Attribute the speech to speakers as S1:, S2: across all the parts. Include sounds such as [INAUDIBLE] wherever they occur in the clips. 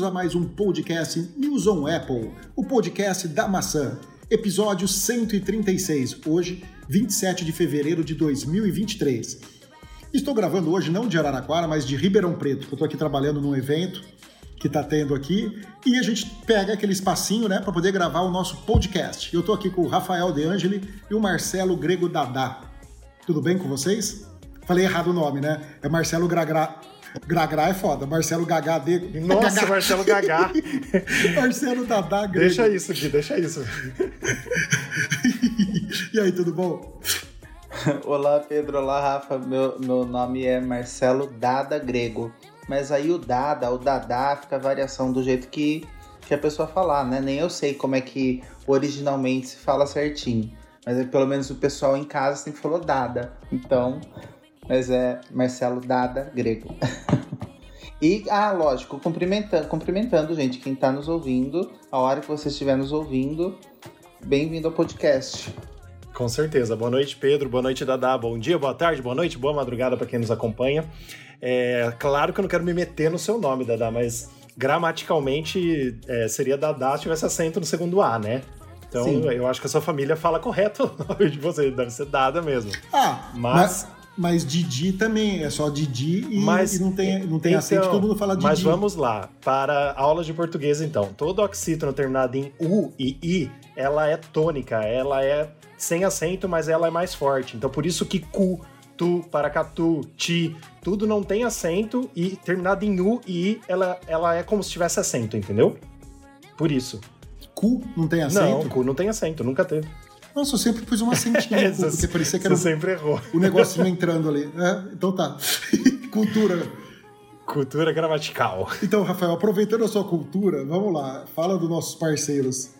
S1: bem-vindos a mais um podcast News on Apple, o podcast da maçã, episódio 136, hoje, 27 de fevereiro de 2023. Estou gravando hoje não de Araraquara, mas de Ribeirão Preto, eu estou aqui trabalhando num evento que está tendo aqui, e a gente pega aquele espacinho, né, para poder gravar o nosso podcast. Eu estou aqui com o Rafael De Angeli e o Marcelo Grego Dadá. Tudo bem com vocês? Falei errado o nome, né? É Marcelo Gragra. Gragra é foda. Marcelo Gagá de.
S2: Nossa,
S1: Gagá.
S2: Marcelo Gagá. [LAUGHS]
S1: Marcelo Dadá Grego.
S2: deixa isso aqui, deixa isso. [LAUGHS]
S1: e aí, tudo bom?
S3: Olá Pedro, olá Rafa, meu, meu nome é Marcelo Dada Grego. Mas aí o Dada, o Dadá fica a variação do jeito que, que a pessoa falar, né? Nem eu sei como é que originalmente se fala certinho. Mas é, pelo menos o pessoal em casa sempre falou Dada. Então, mas é Marcelo Dada Grego. [LAUGHS] E, ah, lógico, cumprimentando, cumprimentando, gente, quem tá nos ouvindo, a hora que você estiver nos ouvindo, bem-vindo ao podcast.
S2: Com certeza. Boa noite, Pedro. Boa noite, Dadá. Bom dia, boa tarde, boa noite, boa madrugada para quem nos acompanha. É, claro que eu não quero me meter no seu nome, Dadá, mas gramaticalmente é, seria Dadá se tivesse acento no segundo A, né? Então
S3: Sim.
S2: eu acho que a sua família fala correto [LAUGHS] o nome de você, deve ser Dada mesmo.
S1: Ah,
S2: Mas-
S1: mas. Mas Didi também, é só Didi e,
S2: Mas-
S1: e não tem, não tem
S2: Então,
S1: acento, todo mundo fala Didi.
S2: Mas vamos lá, para aulas de português então. Todo oxítono terminado em U e I, ela é tônica, ela é sem acento, mas ela é mais forte. Então por isso que cu, tu, paracatu, ti, tudo não tem acento e terminado em U e I, ela, ela é como se tivesse acento, entendeu? Por isso.
S1: Cu não tem acento?
S2: Não, cu não tem acento, nunca teve.
S1: Nossa, eu sempre pus uma no [LAUGHS] cu,
S2: Você-
S1: porque parecia que
S2: você
S1: era o,
S2: sempre errou.
S1: o negocinho entrando ali. É, então tá. [LAUGHS] cultura.
S2: Cultura gramatical.
S1: Então, Rafael, aproveitando a sua cultura, vamos lá, fala dos nossos parceiros.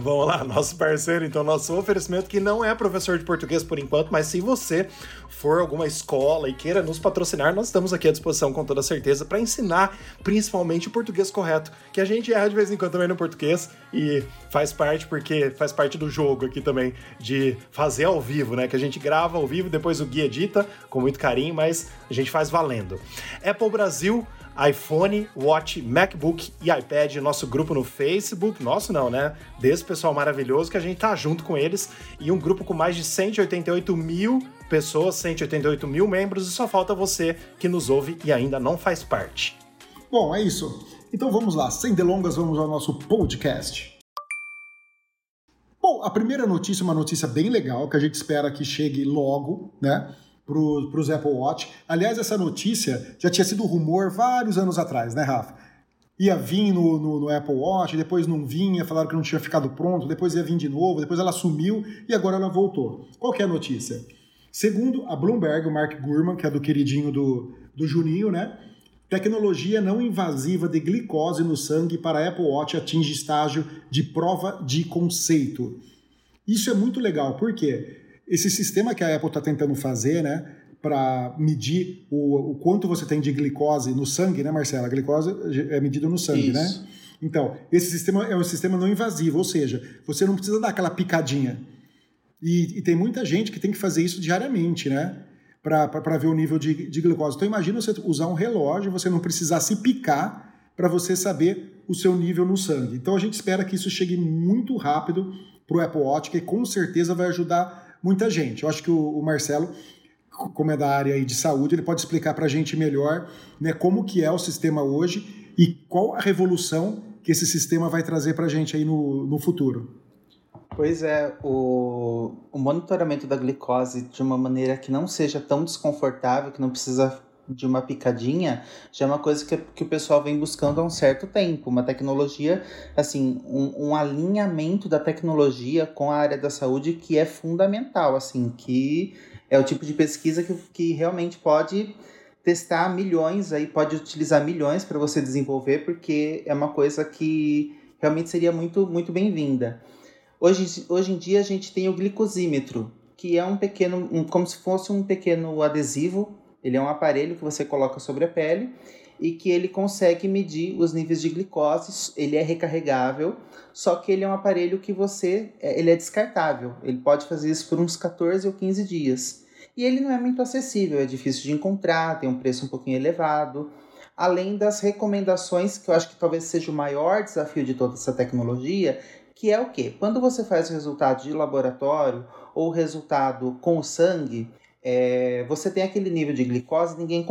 S2: Vamos lá, nosso parceiro, então, nosso oferecimento que não é professor de português por enquanto, mas se você for alguma escola e queira nos patrocinar, nós estamos aqui à disposição com toda certeza para ensinar principalmente o português correto, que a gente erra de vez em quando também no português e faz parte porque faz parte do jogo aqui também de fazer ao vivo, né? Que a gente grava ao vivo, depois o guia edita com muito carinho, mas a gente faz valendo. Apple Brasil iPhone, Watch, MacBook e iPad, nosso grupo no Facebook, nosso não, né? Desse pessoal maravilhoso que a gente tá junto com eles e um grupo com mais de 188 mil pessoas, 188 mil membros e só falta você que nos ouve e ainda não faz parte.
S1: Bom, é isso. Então vamos lá, sem delongas, vamos ao nosso podcast. Bom, a primeira notícia é uma notícia bem legal, que a gente espera que chegue logo, né? Para os Apple Watch. Aliás, essa notícia já tinha sido rumor vários anos atrás, né, Rafa? Ia vir no, no, no Apple Watch, depois não vinha, falaram que não tinha ficado pronto, depois ia vir de novo, depois ela sumiu e agora ela voltou. Qual é a notícia? Segundo a Bloomberg, o Mark Gurman, que é do queridinho do, do Juninho, né? Tecnologia não invasiva de glicose no sangue para Apple Watch atinge estágio de prova de conceito. Isso é muito legal, por quê? Esse sistema que a Apple está tentando fazer, né, para medir o, o quanto você tem de glicose no sangue, né, Marcela? A glicose é medida no sangue,
S3: Isso.
S1: né? Então, esse sistema é um sistema não invasivo, ou seja, você não precisa dar aquela picadinha. E, e tem muita gente que tem que fazer isso diariamente, né? Para ver o nível de, de glicose. Então, imagina você usar um relógio, você não precisar se picar para você saber o seu nível no sangue. Então, a gente espera que isso chegue muito rápido para o Apple Watch, que com certeza vai ajudar muita gente. Eu acho que o, o Marcelo, como é da área de saúde, ele pode explicar para a gente melhor né, como que é o sistema hoje e qual a revolução que esse sistema vai trazer para a gente aí no, no futuro.
S3: Pois é, o, o monitoramento da glicose de uma maneira que não seja tão desconfortável, que não precisa de uma picadinha, já é uma coisa que, que o pessoal vem buscando há um certo tempo. Uma tecnologia, assim, um, um alinhamento da tecnologia com a área da saúde que é fundamental, assim, que é o tipo de pesquisa que, que realmente pode testar milhões, aí pode utilizar milhões para você desenvolver, porque é uma coisa que realmente seria muito, muito bem-vinda. Hoje, hoje em dia a gente tem o glicosímetro, que é um pequeno, um, como se fosse um pequeno adesivo. Ele é um aparelho que você coloca sobre a pele e que ele consegue medir os níveis de glicose, ele é recarregável, só que ele é um aparelho que você, é, ele é descartável, ele pode fazer isso por uns 14 ou 15 dias. E ele não é muito acessível, é difícil de encontrar, tem um preço um pouquinho elevado, além das recomendações, que eu acho que talvez seja o maior desafio de toda essa tecnologia, que é o quê? Quando você faz o resultado de laboratório ou resultado com o sangue, é, você tem aquele nível de glicose ninguém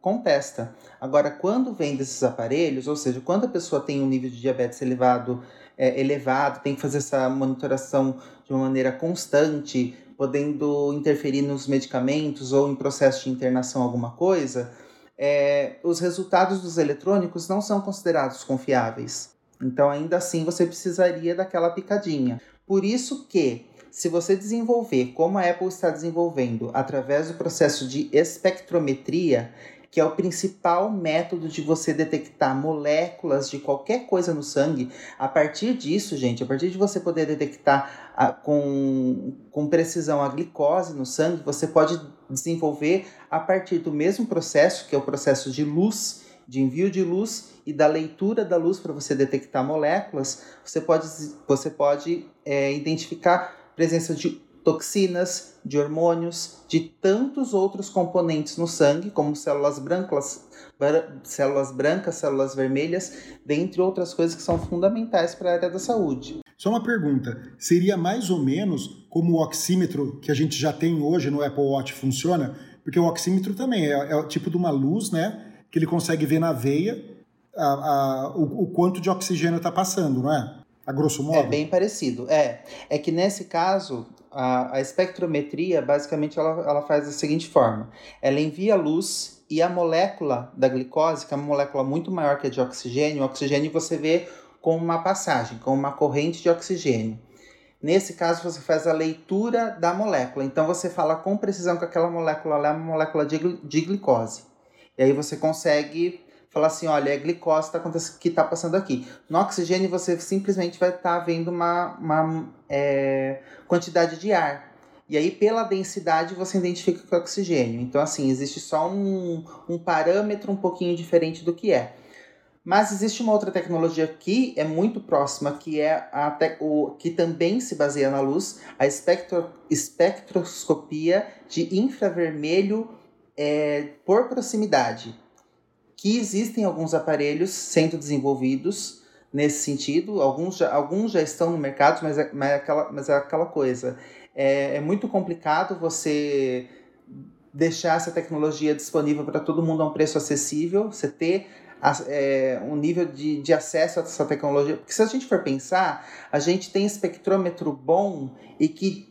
S3: contesta. Agora, quando vem desses aparelhos, ou seja, quando a pessoa tem um nível de diabetes elevado, é, elevado, tem que fazer essa monitoração de uma maneira constante, podendo interferir nos medicamentos ou em processo de internação alguma coisa, é, os resultados dos eletrônicos não são considerados confiáveis. Então, ainda assim, você precisaria daquela picadinha. Por isso que, se você desenvolver, como a Apple está desenvolvendo, através do processo de espectrometria, que é o principal método de você detectar moléculas de qualquer coisa no sangue. A partir disso, gente, a partir de você poder detectar a, com, com precisão a glicose no sangue, você pode desenvolver a partir do mesmo processo, que é o processo de luz, de envio de luz e da leitura da luz para você detectar moléculas, você pode, você pode é, identificar presença de toxinas, de hormônios, de tantos outros componentes no sangue, como células brancas, células brancas, células vermelhas, dentre outras coisas que são fundamentais para a área da saúde.
S1: Só uma pergunta: seria mais ou menos como o oxímetro que a gente já tem hoje no Apple Watch funciona? Porque o oxímetro também é, é o tipo de uma luz, né? Que ele consegue ver na veia a, a, o, o quanto de oxigênio está passando, não é? A grosso modo?
S3: É bem parecido. É, é que nesse caso, a, a espectrometria, basicamente, ela, ela faz da seguinte forma. Ela envia luz e a molécula da glicose, que é uma molécula muito maior que a de oxigênio, o oxigênio você vê com uma passagem, com uma corrente de oxigênio. Nesse caso, você faz a leitura da molécula. Então, você fala com precisão que aquela molécula é uma molécula de, de glicose. E aí você consegue falar assim, olha, é glicose tá que está passando aqui. No oxigênio, você simplesmente vai estar tá vendo uma, uma é, quantidade de ar. E aí, pela densidade, você identifica que é oxigênio. Então, assim, existe só um, um parâmetro um pouquinho diferente do que é. Mas existe uma outra tecnologia que é muito próxima, que é a o, que também se baseia na luz, a espectro, espectroscopia de infravermelho é, por proximidade que existem alguns aparelhos sendo desenvolvidos nesse sentido. Alguns já, alguns já estão no mercado, mas é, mas é, aquela, mas é aquela coisa. É, é muito complicado você deixar essa tecnologia disponível para todo mundo a um preço acessível, você ter é, um nível de, de acesso a essa tecnologia. Porque se a gente for pensar, a gente tem espectrômetro bom e que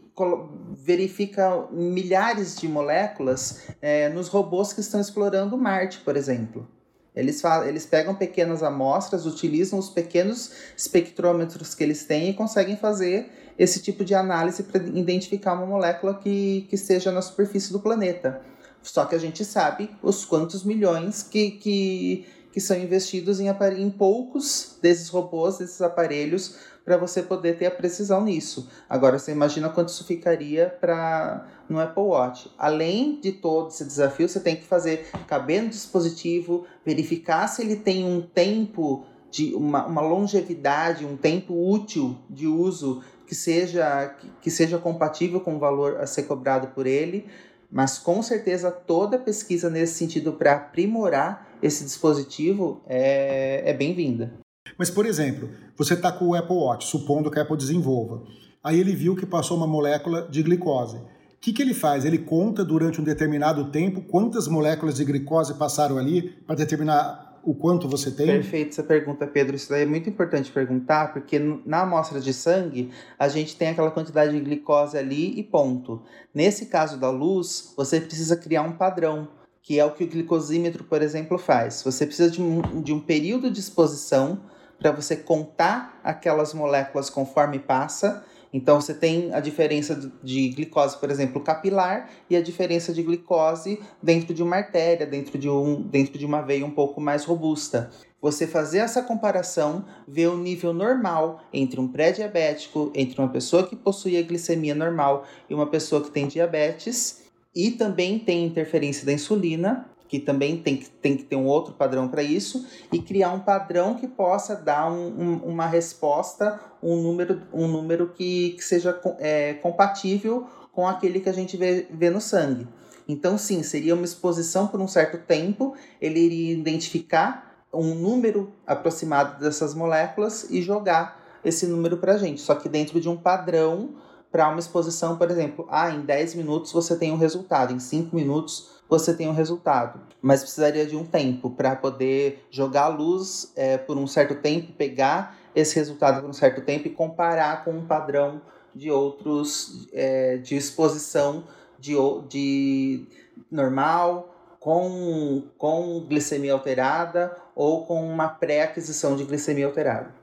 S3: verifica milhares de moléculas é, nos robôs que estão explorando Marte, por exemplo. Eles, eles pegam pequenas amostras, utilizam os pequenos espectrômetros que eles têm e conseguem fazer esse tipo de análise para identificar uma molécula que, que esteja na superfície do planeta. Só que a gente sabe os quantos milhões que, que, que são investidos em, em poucos desses robôs, desses aparelhos, para você poder ter a precisão nisso. Agora, você imagina quanto isso ficaria para no Apple Watch. Além de todo esse desafio, você tem que fazer caber no dispositivo, verificar se ele tem um tempo de uma, uma longevidade, um tempo útil de uso que seja, que, que seja compatível com o valor a ser cobrado por ele. Mas com certeza toda pesquisa nesse sentido para aprimorar esse dispositivo é, é bem-vinda.
S1: Mas, por exemplo, você está com o Apple Watch, supondo que a Apple desenvolva. Aí ele viu que passou uma molécula de glicose. O que, que ele faz? Ele conta durante um determinado tempo quantas moléculas de glicose passaram ali para determinar o quanto você tem?
S3: Perfeito essa pergunta, Pedro. Isso daí é muito importante perguntar, porque na amostra de sangue a gente tem aquela quantidade de glicose ali e ponto. Nesse caso da luz, você precisa criar um padrão, que é o que o glicosímetro, por exemplo, faz. Você precisa de um, de um período de exposição para você contar aquelas moléculas conforme passa. Então você tem a diferença de glicose, por exemplo, capilar e a diferença de glicose dentro de uma artéria, dentro de, um, dentro de uma veia um pouco mais robusta. Você fazer essa comparação, ver o nível normal entre um pré-diabético, entre uma pessoa que possui a glicemia normal e uma pessoa que tem diabetes, e também tem interferência da insulina, que também tem que, tem que ter um outro padrão para isso, e criar um padrão que possa dar um, um, uma resposta, um número, um número que, que seja é, compatível com aquele que a gente vê, vê no sangue. Então, sim, seria uma exposição por um certo tempo, ele iria identificar um número aproximado dessas moléculas e jogar esse número para a gente, só que dentro de um padrão para uma exposição, por exemplo, ah, em 10 minutos você tem um resultado, em 5 minutos você tem um resultado. Mas precisaria de um tempo para poder jogar a luz é, por um certo tempo, pegar esse resultado por um certo tempo e comparar com um padrão de outros é, de exposição de, de normal, com, com glicemia alterada ou com uma pré-aquisição de glicemia alterada.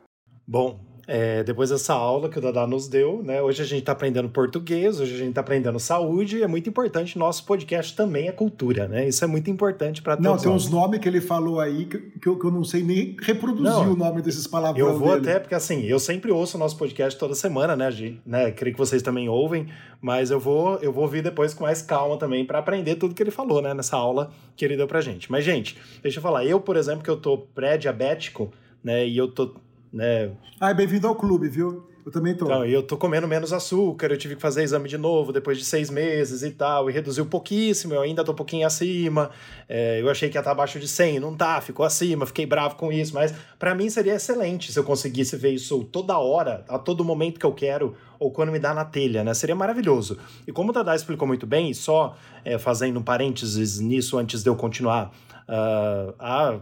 S2: Bom, é, depois dessa aula que o Dadá nos deu, né? Hoje a gente está aprendendo português, hoje a gente está aprendendo saúde, e é muito importante. Nosso podcast também é cultura, né? Isso é muito importante para todos.
S1: Não, tem uns nomes que ele falou aí que, que, eu, que eu não sei nem reproduzir não, o nome desses palavrões.
S2: Eu vou
S1: dele.
S2: até, porque assim, eu sempre ouço o nosso podcast toda semana, né, Gi? Né? Creio que vocês também ouvem, mas eu vou, eu vou ouvir depois com mais calma também para aprender tudo que ele falou, né? Nessa aula que ele deu pra gente. Mas, gente, deixa eu falar. Eu, por exemplo, que eu tô pré-diabético, né? E eu tô né?
S1: Ah, bem-vindo ao clube, viu? Eu também tô.
S2: Então, eu tô comendo menos açúcar, eu tive que fazer exame de novo depois de seis meses e tal, e reduziu pouquíssimo, eu ainda tô um pouquinho acima. É, eu achei que ia estar tá abaixo de 100, não tá, ficou acima, fiquei bravo com isso, mas para mim seria excelente se eu conseguisse ver isso toda hora, a todo momento que eu quero, ou quando me dá na telha, né? Seria maravilhoso. E como o Dada explicou muito bem, só é, fazendo um parênteses nisso antes de eu continuar, uh, a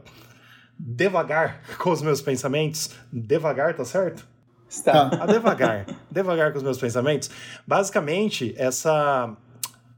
S2: devagar [LAUGHS] com os meus pensamentos. Devagar, tá certo?
S3: Está.
S2: A devagar. devagar com os meus pensamentos. Basicamente, essa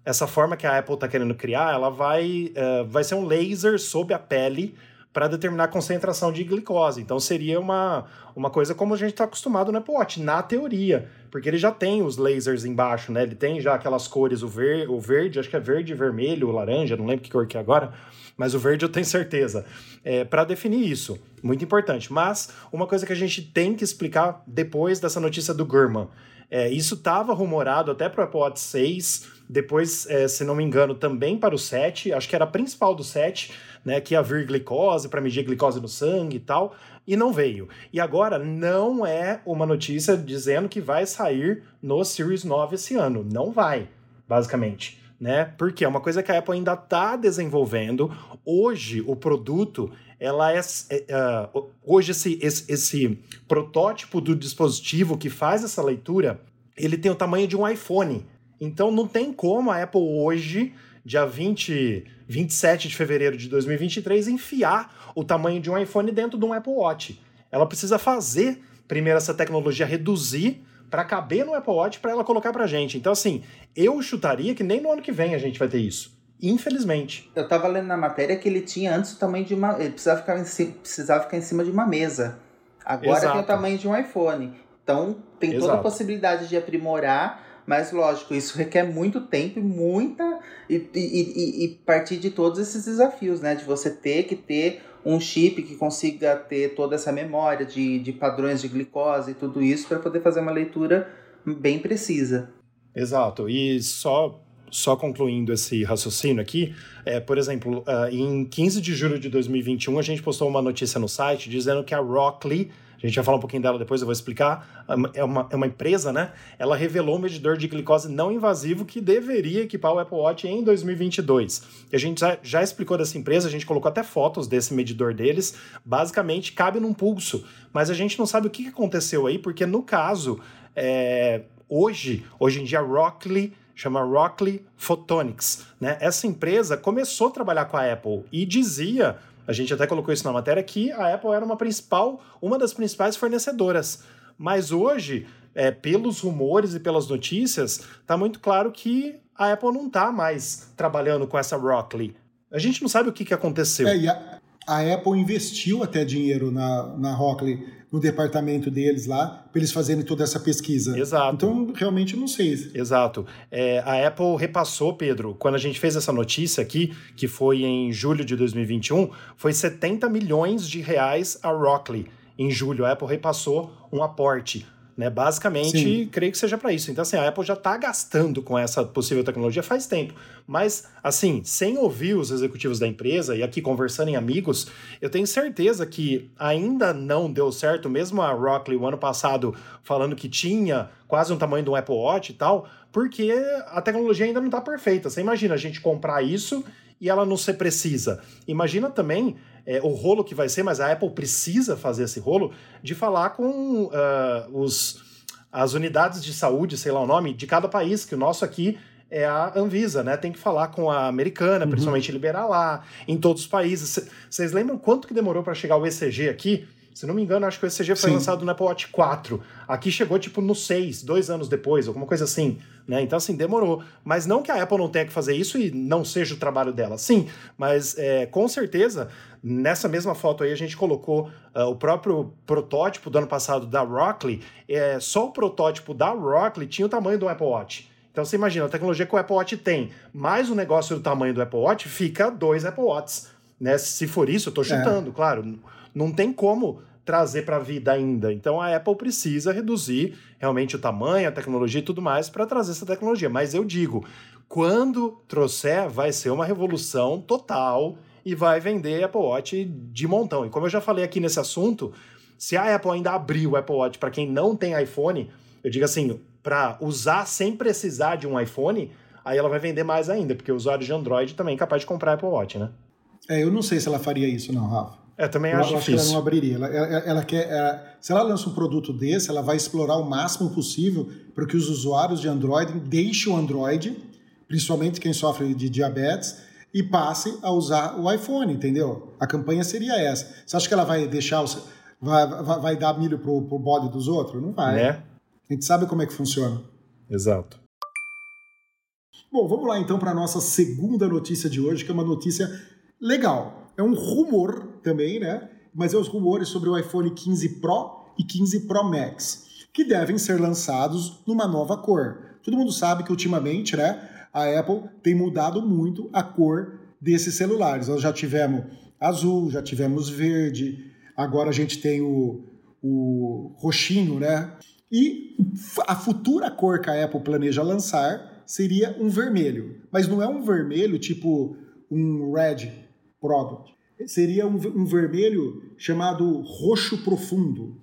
S2: essa forma que a Apple está querendo criar, ela vai, uh, vai ser um laser sob a pele para determinar a concentração de glicose. Então seria uma, uma coisa como a gente está acostumado no Apple Watch, na teoria, porque ele já tem os lasers embaixo, né? Ele tem já aquelas cores, o, ver, o verde, acho que é verde, vermelho, laranja, não lembro que cor que é agora mas o verde eu tenho certeza. É, para definir isso, muito importante. Mas uma coisa que a gente tem que explicar depois dessa notícia do Gurman. É, isso estava rumorado até para o Watch 6, depois, é, se não me engano, também para o 7, acho que era a principal do 7, né, que ia vir glicose para medir glicose no sangue e tal, e não veio. E agora não é uma notícia dizendo que vai sair no Series 9 esse ano, não vai, basicamente né? Porque é uma coisa que a Apple ainda está desenvolvendo. Hoje, o produto, ela é, é uh, hoje esse, esse, esse protótipo do dispositivo que faz essa leitura, ele tem o tamanho de um iPhone. Então, não tem como a Apple hoje, dia 20, 27 de fevereiro de 2023, enfiar o tamanho de um iPhone dentro de um Apple Watch. Ela precisa fazer primeiro essa tecnologia reduzir para caber no Apple Watch para ela colocar pra gente. Então, assim, eu chutaria que nem no ano que vem a gente vai ter isso. Infelizmente.
S3: Eu tava lendo na matéria que ele tinha antes o tamanho de uma. Ele precisava ficar em, cima, precisava ficar em cima de uma mesa. Agora Exato. tem o tamanho de um iPhone. Então tem Exato. toda a possibilidade de aprimorar, mas lógico, isso requer muito tempo e muita. E, e, e, partir de todos esses desafios, né? De você ter que ter um chip que consiga ter toda essa memória de, de padrões de glicose e tudo isso para poder fazer uma leitura bem precisa.
S2: Exato. E só só concluindo esse raciocínio aqui, é, por exemplo, uh, em 15 de julho de 2021, a gente postou uma notícia no site dizendo que a Rockley a gente vai falar um pouquinho dela depois, eu vou explicar. É uma, é uma empresa, né? Ela revelou um medidor de glicose não invasivo que deveria equipar o Apple Watch em 2022. E a gente já, já explicou dessa empresa, a gente colocou até fotos desse medidor deles. Basicamente, cabe num pulso. Mas a gente não sabe o que aconteceu aí, porque no caso, é, hoje, hoje em dia, a Rockley chama Rockley Photonics. Né? Essa empresa começou a trabalhar com a Apple e dizia a gente até colocou isso na matéria que a Apple era uma principal, uma das principais fornecedoras. Mas hoje, é, pelos rumores e pelas notícias, está muito claro que a Apple não está mais trabalhando com essa Rockley. A gente não sabe o que, que aconteceu.
S1: É, a, a Apple investiu até dinheiro na, na Rockley no departamento deles lá, para eles fazerem toda essa pesquisa.
S2: Exato.
S1: Então, realmente não sei.
S2: Exato. É, a Apple repassou, Pedro, quando a gente fez essa notícia aqui, que foi em julho de 2021, foi 70 milhões de reais a Rockley. Em julho, a Apple repassou um aporte. Né? Basicamente,
S1: Sim.
S2: creio que seja para isso. Então, assim, a Apple já está gastando com essa possível tecnologia faz tempo. Mas, assim, sem ouvir os executivos da empresa e aqui conversando em amigos, eu tenho certeza que ainda não deu certo, mesmo a Rockley, o ano passado, falando que tinha quase um tamanho de um Apple Watch e tal, porque a tecnologia ainda não está perfeita. Você imagina a gente comprar isso e ela não ser precisa. Imagina também é, o rolo que vai ser, mas a Apple precisa fazer esse rolo, de falar com uh, os, as unidades de saúde, sei lá o nome, de cada país, que o nosso aqui é a Anvisa, né? Tem que falar com a americana,
S1: Uhum.
S2: principalmente liberar lá, em todos os países. Vocês lembram quanto que demorou para chegar o ECG aqui? Se não me engano, acho que o ECG foi
S1: Sim.
S2: lançado no Apple Watch 4. Aqui chegou, tipo, no 6, dois anos depois, alguma coisa assim. Né? Então, assim, demorou. Mas não que a Apple não tenha que fazer isso e não seja o trabalho dela. Sim, mas é, com certeza, nessa mesma foto aí, a gente colocou ah, o próprio protótipo do ano passado da Rockley. É, só o protótipo da Rockley tinha o tamanho do Apple Watch. Então você imagina, a tecnologia que o Apple Watch tem, mais o negócio do tamanho do Apple Watch, fica dois Apple Watches. Né? Se for isso, eu tô chutando, claro. Não tem como trazer para a vida ainda. Então a Apple precisa reduzir realmente o tamanho, a tecnologia e tudo mais para trazer essa tecnologia. Mas eu digo, quando trouxer, vai ser uma revolução total e vai vender Apple Watch de montão. E como eu já falei aqui nesse assunto, se a Apple ainda abrir o Apple Watch para quem não tem iPhone, eu digo assim, para usar sem precisar de um iPhone, aí ela vai vender mais ainda, porque o usuário de Android também é capaz de comprar Apple Watch, né?
S1: É, eu não sei se ela faria isso, não, Rafa.
S2: É, também
S1: Eu
S2: acho
S1: acho que ela não
S2: difícil.
S1: abriria. Ela, ela- ela quer, ela- se ela lança um produto desse, ela vai explorar o máximo possível para que os usuários de Android deixem o Android, principalmente quem sofre de diabetes, e passe a usar o iPhone, entendeu? A campanha seria essa. Você acha que ela vai deixar os, vai, vai, vai dar milho pro, pro bode dos outros? Não vai.
S2: Né?
S1: A gente sabe como é que funciona.
S2: Exato.
S1: Bom, vamos lá então para a nossa segunda notícia de hoje, que é uma notícia legal. É um rumor também, né? Mas é os rumores sobre o iPhone 15 Pro e 15 Pro Max, que devem ser lançados numa nova cor. Todo mundo sabe que ultimamente, né, a Apple tem mudado muito a cor desses celulares. Nós já tivemos azul, já tivemos verde, agora a gente tem o, o roxinho, né? E a futura cor que a Apple planeja lançar seria um vermelho. Mas não é um vermelho tipo um red product. Seria um, um vermelho chamado roxo profundo.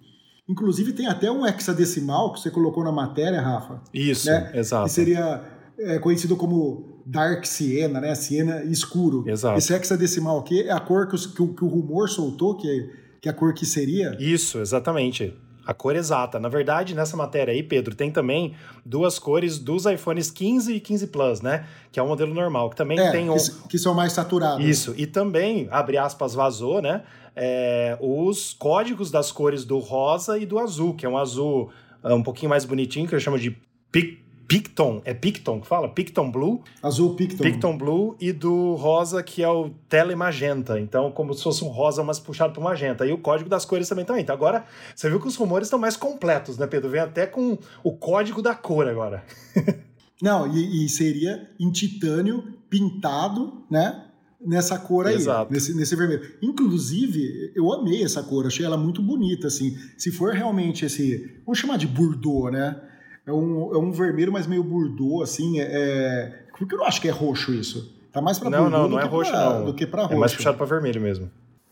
S1: Inclusive tem até um hexadecimal que você colocou na matéria, Rafa,
S2: Isso,
S1: Né?
S2: exato.
S1: que seria é, conhecido como Dark Siena, né? Siena escuro.
S2: Exato.
S1: Esse hexadecimal aqui é a cor que, os- que o, que o rumor soltou, que, que a cor que seria.
S2: Isso, exatamente. A cor exata. Na verdade, nessa matéria aí, Pedro, tem também duas cores dos iPhones 15 e 15 Plus, né? Que é o modelo normal, que também
S1: É,
S2: tem um.
S1: que, são mais saturados.
S2: Isso, e também, abre aspas, vazou, né? é, os códigos das cores do rosa e do azul, que é um azul ah, um pouquinho mais bonitinho, que eu chamo de pic, Picton. É Picton que fala? Picton Blue.
S1: Azul Picton.
S2: Picton Blue e do rosa, que é o telemagenta. Então, como se fosse um rosa, mas puxado para magenta. E o código das cores também também. Então, agora, você viu que os rumores estão mais completos, né, Pedro? Vem até com o código da cor agora. [LAUGHS]
S1: Não, e, e seria em titânio pintado, né? Nessa cor aí,
S2: Exato.
S1: nesse, nesse vermelho. Inclusive, eu amei essa cor, achei ela muito bonita, assim. Se for realmente esse, vamos chamar de Bordeaux, né? É um, é um vermelho, mas meio Bordeaux, assim, é... é- Porque eu não acho que é roxo isso. Tá mais pra
S2: Não, não, não é
S1: que
S2: roxo,
S1: pra,
S2: não.
S1: do que pra roxo.
S2: É mais puxado para vermelho mesmo.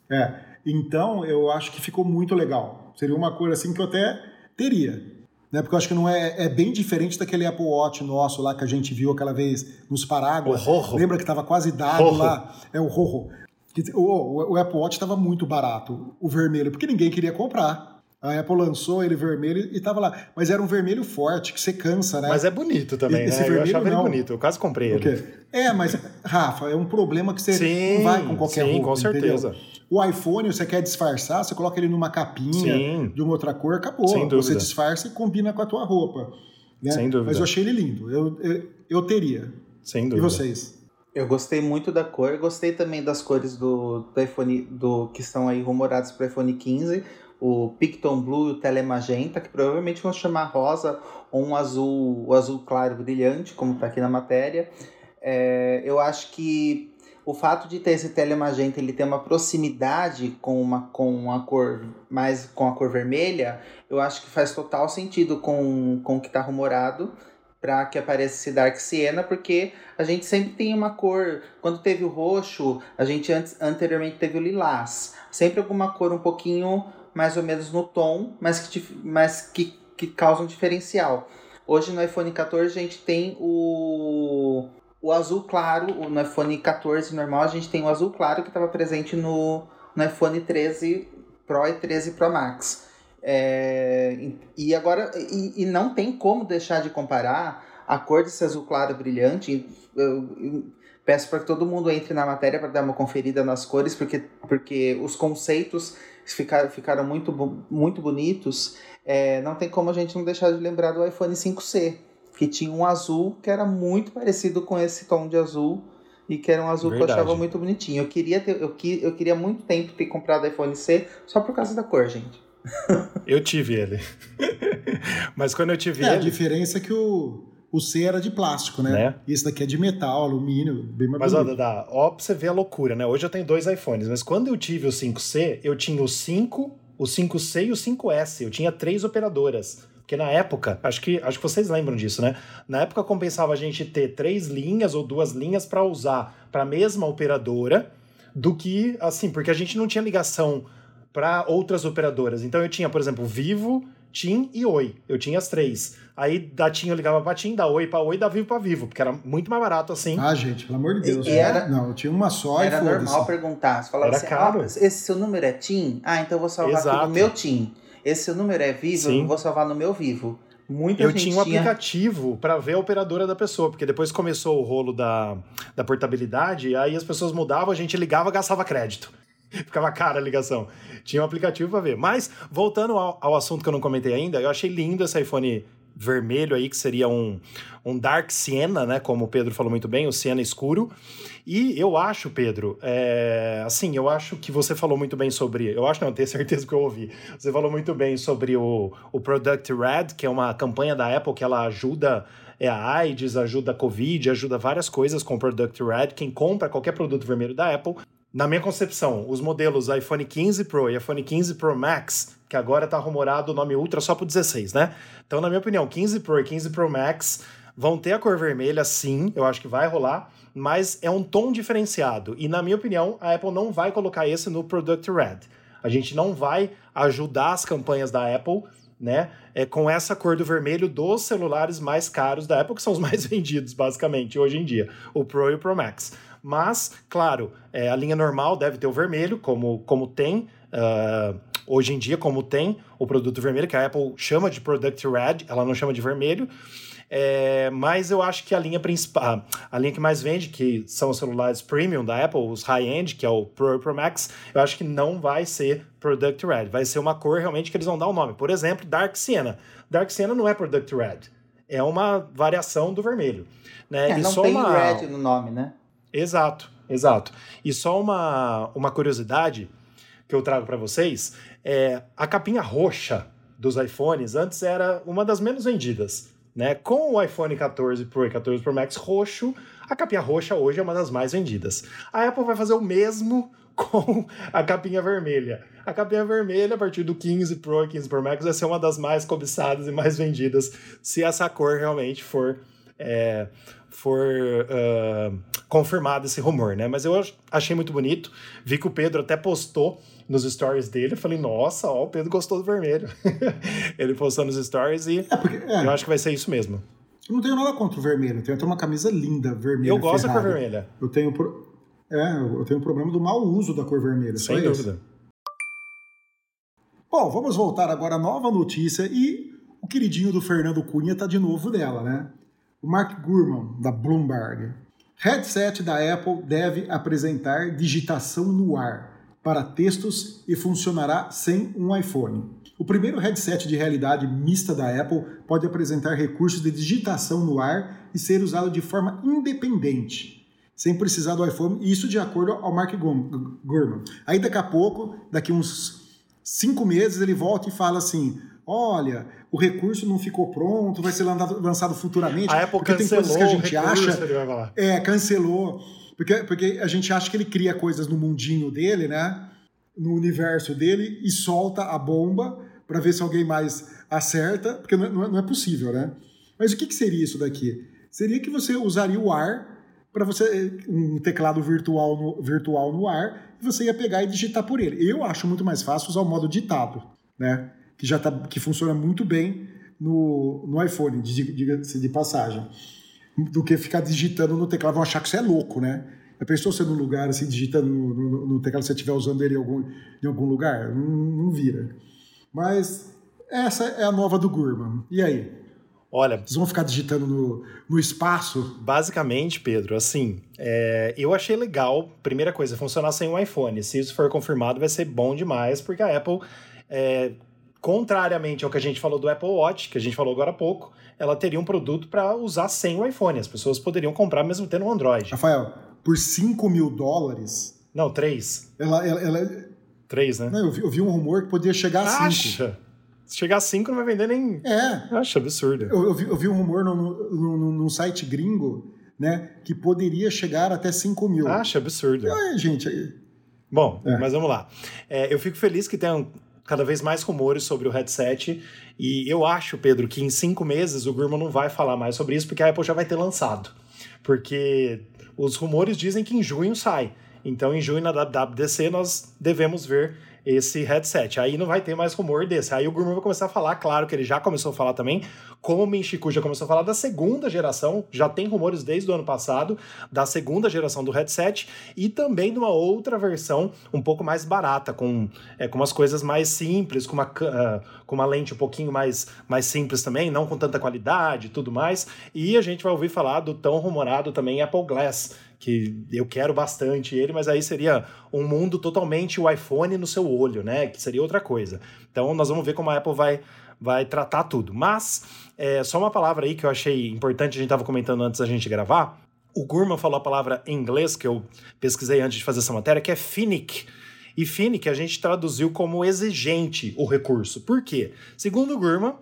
S1: É. Então, eu acho que ficou muito legal. Seria uma cor assim que eu até teria. Né? Porque eu acho que não é, é bem diferente daquele Apple Watch nosso lá que a gente viu aquela vez nos Paráguas. Lembra que estava quase dado
S2: Rojo.
S1: lá? É o Rojo. Que- O, o, o Apple Watch estava muito barato, o vermelho, porque ninguém queria comprar. A Apple lançou ele vermelho e tava lá. Mas era um vermelho forte, que você cansa, né?
S2: Mas é bonito também,
S1: Esse
S2: né? Eu
S1: vermelho
S2: achava ele
S1: não.
S2: bonito. Eu quase comprei
S1: O
S2: ele.
S1: É, mas, Rafa, é um problema que você
S2: Sim,
S1: não vai com qualquer
S2: sim,
S1: roupa,
S2: com certeza.
S1: entendeu? O iPhone, você quer disfarçar, você coloca ele numa capinha
S2: Sim.
S1: de uma outra cor, acabou.
S2: Sem dúvida.
S1: Você disfarça e combina com a tua roupa. né?
S2: Sem dúvida.
S1: Mas eu achei ele lindo. Eu, eu, eu teria.
S2: Sem
S1: E
S2: dúvida.
S1: vocês?
S3: Eu gostei muito da cor, gostei também das cores do, do iPhone, do que estão aí rumorados para o iPhone 15, o Picton Blue e o Telemagenta, que provavelmente vão chamar rosa ou um azul, o azul claro brilhante, como está aqui na matéria. É, eu acho que o fato de ter esse telemagenta ele ter uma proximidade com uma com a cor mais com a cor vermelha, eu acho que faz total sentido com, com o que está rumorado para que apareça esse Dark Siena, porque a gente sempre tem uma cor. Quando teve o roxo, a gente antes, anteriormente teve o lilás. Sempre alguma cor um pouquinho mais ou menos no tom, mas que, mas que, que causa um diferencial. Hoje no iPhone 14 a gente tem o, o azul claro, no iPhone 14 normal a gente tem o azul claro que estava presente no, no iPhone 13 Pro e 13 Pro Max. É, e agora e, e, não tem como deixar de comparar a cor desse azul claro brilhante. Eu, eu peço para que todo mundo entre na matéria para dar uma conferida nas cores, porque, porque os conceitos ficaram, ficaram muito, muito bonitos. É, não tem como a gente não deixar de lembrar do iPhone 5C, que tinha um azul que era muito parecido com esse tom de azul e que era um azul Verdade. que eu achava muito bonitinho. Eu queria, ter, eu, eu queria muito tempo ter comprado iPhone C só por causa da cor, gente.
S2: eu tive ele. [LAUGHS] Mas quando eu tive
S1: é,
S2: ele.
S1: A diferença é que o, o C era de plástico, né? né? Esse daqui é de metal, alumínio, bem mais
S2: Mas
S1: bonito.
S2: ó, Dada, ó pra você ver a loucura, né? Hoje eu tenho dois iPhones, mas quando eu tive o 5C, eu tinha o 5, o 5C e o 5S. Eu tinha três operadoras. Porque na época, acho que, acho que vocês lembram disso, né? Na época compensava a gente ter três linhas ou duas linhas para usar para a mesma operadora do que assim, porque a gente não tinha ligação para outras operadoras. Então eu tinha, por exemplo, Vivo, TIM e Oi. Eu tinha as três. Aí da TIM eu ligava pra TIM, da Oi pra Oi, da Vivo pra Vivo, porque era muito mais barato assim.
S1: Ah, gente, pelo amor de Deus.
S3: E era,
S1: não, eu tinha uma só
S3: era e Era normal perguntar. Você falava
S2: era
S3: assim,
S2: caro.
S3: Ah, esse seu número é TIM? Ah, então eu vou salvar Exato. aqui no meu TIM. Esse seu número é Vivo? Sim. Eu vou salvar no meu Vivo. Muita
S2: eu tinha um aplicativo para ver a operadora da pessoa, porque depois começou o rolo da, da portabilidade, aí as pessoas mudavam, a gente ligava, gastava crédito. [LAUGHS] Ficava cara a ligação. Tinha um aplicativo para ver. Mas, voltando ao, ao, assunto que eu não comentei ainda, eu achei lindo esse iPhone vermelho aí, que seria um, um Dark Siena, né? Como o Pedro falou muito bem, o Siena escuro. E eu acho, Pedro, é, assim, eu acho que você falou muito bem sobre. Eu acho, não, tenho certeza que eu ouvi. Você falou muito bem sobre o, o Product Red, que é uma campanha da Apple que ela ajuda é a AIDS, ajuda a Covid, ajuda várias coisas com o Product Red. Quem compra qualquer produto vermelho da Apple na minha concepção, os modelos iPhone 15 Pro e iPhone 15 Pro Max, que agora está rumorado o nome Ultra só para 16, né? Então, na minha opinião, 15 Pro e 15 Pro Max vão ter a cor vermelha, sim, eu acho que vai rolar, mas é um tom diferenciado. E, na minha opinião, a Apple não vai colocar esse no Product Red. A gente não vai ajudar as campanhas da Apple né? É com essa cor do vermelho dos celulares mais caros da Apple, que são os [LAUGHS] mais vendidos, basicamente, hoje em dia, o Pro e o Pro Max. Mas, claro, é, a linha normal deve ter o vermelho, como, como tem uh, hoje em dia, como tem o produto vermelho, que a Apple chama de Product Red, ela não chama de vermelho. É, mas eu acho que a linha principal, a linha que mais vende, que são os celulares premium da Apple, os high-end, que é o Pro e Pro Max, eu acho que não vai ser Product Red. Vai ser uma cor realmente que eles vão dar o um nome. Por exemplo, Dark Sienna. Dark Sienna não é Product Red. É uma variação do vermelho. Né?
S3: É, não tem uma... red no nome, né?
S2: Exato, exato. E só uma, uma curiosidade que eu trago para vocês, é a capinha roxa dos iPhones antes era uma das menos vendidas. Né? Com o iPhone 14 Pro e 14 Pro Max roxo, a capinha roxa hoje é uma das mais vendidas. A Apple vai fazer o mesmo [LAUGHS] com a capinha vermelha. A capinha vermelha, a partir do 15 Pro e 15 Pro Max, vai ser uma das mais cobiçadas e mais vendidas, se essa cor realmente for é, for uh, confirmado esse rumor, né? Mas eu achei muito bonito. Vi que o Pedro até postou nos stories dele. Eu falei, nossa, ó, o Pedro gostou do vermelho. [LAUGHS] ele postou nos stories e é porque, é. eu acho que vai ser isso mesmo.
S1: Eu não tenho nada contra o vermelho. Eu tenho até uma camisa linda vermelha.
S2: Eu gosto da cor vermelha.
S1: Eu tenho, pro... é, eu tenho um problema do mau uso da cor vermelha.
S2: Sem dúvida.
S1: Bom, vamos voltar agora à nova notícia e o queridinho do Fernando Cunha tá de novo dela, né? O Mark Gurman, da Bloomberg. Headset da Apple deve apresentar digitação no ar para textos e funcionará sem um iPhone. O primeiro headset de realidade mista da Apple pode apresentar recursos de digitação no ar e ser usado de forma independente, sem precisar do iPhone, isso de acordo ao Mark Gurman. Aí daqui a pouco, daqui uns cinco meses, ele volta e fala assim: olha, o recurso não ficou pronto, vai ser lançado futuramente.
S2: A Apple porque cancelou tem coisas que a gente
S1: recurso, acha.
S2: É,
S1: cancelou. Porque, porque a gente acha que ele cria coisas no mundinho dele, né? No universo dele e solta a bomba para ver se alguém mais acerta, porque não é, não é possível, né? Mas o que, que seria isso daqui? Seria que você usaria o ar para você um teclado virtual no, virtual no ar e você ia pegar e digitar por ele. Eu acho muito mais fácil usar o modo ditado, né? Que já tá, que funciona muito bem no, no iPhone, diga-se de passagem, do que ficar digitando no teclado. Vão achar que você é louco, né? A pessoa você no lugar assim digitando no, no, no teclado, se você estiver usando ele em algum, em algum lugar, não, não vira. Mas essa é a nova do Gurman. E aí?
S2: Olha.
S1: Vocês vão ficar digitando no, no espaço?
S2: Basicamente, Pedro, assim, é, eu achei legal, primeira coisa, funcionar sem o iPhone. Se isso for confirmado, vai ser bom demais, porque a Apple, é, contrariamente ao que a gente falou do Apple Watch, que a gente falou agora há pouco, ela teria um produto para usar sem o iPhone. As pessoas poderiam comprar mesmo tendo um Android.
S1: Rafael, por 5 mil dólares.
S2: Não, 3.
S1: Ela, ela, ela...
S2: 3, né?
S1: Não, eu vi, eu vi um rumor que podia chegar a 5.
S2: Acha? Se chegar a 5, não vai vender nem.
S1: É.
S2: Acho absurdo.
S1: Eu, eu, vi, eu vi um rumor num site gringo, né, que poderia chegar até 5 mil.
S2: Acho absurdo.
S1: É, gente.
S2: Bom, é. mas vamos lá. É, eu fico feliz que tenham cada vez mais rumores sobre o headset. E eu acho, Pedro, que em cinco meses o Gurman não vai falar mais sobre isso, porque a Apple já vai ter lançado. Porque os rumores dizem que em junho sai. Então, em junho, na WWDC, nós devemos ver esse headset. Aí não vai ter mais rumor desse. Aí o Gurman vai começar a falar, claro que ele já começou a falar também, como o Minchiku já começou a falar da segunda geração, já tem rumores desde o ano passado, da segunda geração do headset, e também de uma outra versão um pouco mais barata, com, é, com umas coisas mais simples, com uma, uh, com uma lente um pouquinho mais, mais simples também, não com tanta qualidade e tudo mais. E a gente vai ouvir falar do tão rumorado também Apple Glass, que eu quero bastante ele, mas aí seria um mundo totalmente o iPhone no seu olho, né? Que seria outra coisa. Então nós vamos ver como a Apple vai, vai tratar tudo. Mas, é, só uma palavra aí que eu achei importante, a gente estava comentando antes da gente gravar. O Gurman falou a palavra em inglês, que eu pesquisei antes de fazer essa matéria, que é Finic. E Finic a gente traduziu como exigente o recurso. Por quê? Segundo o Gurman,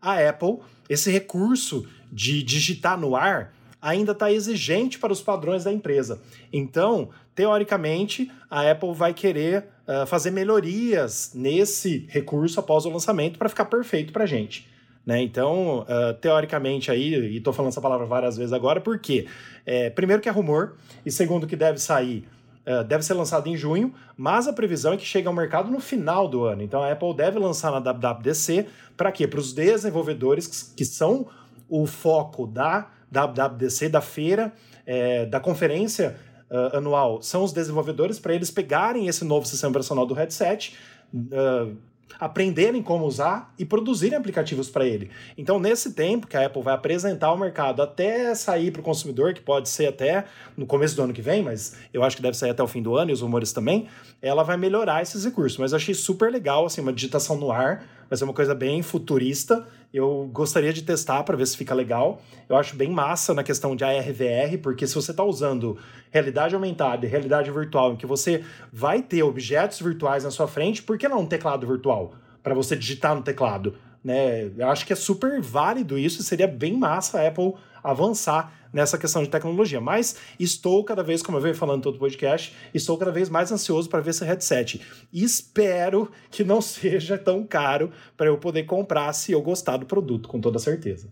S2: a Apple, esse recurso de digitar no ar ainda está exigente para os padrões da empresa. Então, teoricamente, a Apple vai querer uh, fazer melhorias nesse recurso após o lançamento para ficar perfeito para a gente. Né? Então, uh, teoricamente aí, e estou falando essa palavra várias vezes agora, porque é, primeiro que é rumor, e segundo que deve sair Uh, deve ser lançado em junho, mas a previsão é que chegue ao mercado no final do ano. Então a Apple deve lançar na WWDC para quê? Para os desenvolvedores que, que, são o foco da WWDC, da feira, é, da conferência uh, anual, são os desenvolvedores para eles pegarem esse novo sistema operacional do headset, uh, aprenderem como usar e produzirem aplicativos para ele. Então, nesse tempo que a Apple vai apresentar ao mercado até sair para o consumidor, que pode ser até no começo do ano que vem, mas eu acho que deve sair até o fim do ano e os rumores também, ela vai melhorar esses recursos. Mas eu achei super legal, assim, uma digitação no ar, vai ser uma coisa bem futurista eu gostaria de testar para ver se fica legal. Eu acho bem massa na questão de ARVR, porque se você está usando realidade aumentada e realidade virtual, em que você vai ter objetos virtuais na sua frente, por que não um teclado virtual? Para você digitar no teclado. Né? Eu acho que é super válido isso e seria bem massa a Apple avançar nessa questão de tecnologia. Mas estou cada vez, como eu venho falando todo o podcast, estou cada vez mais ansioso para ver esse headset. E espero que não [LAUGHS] seja tão caro para eu poder comprar se eu gostar do produto, com toda certeza.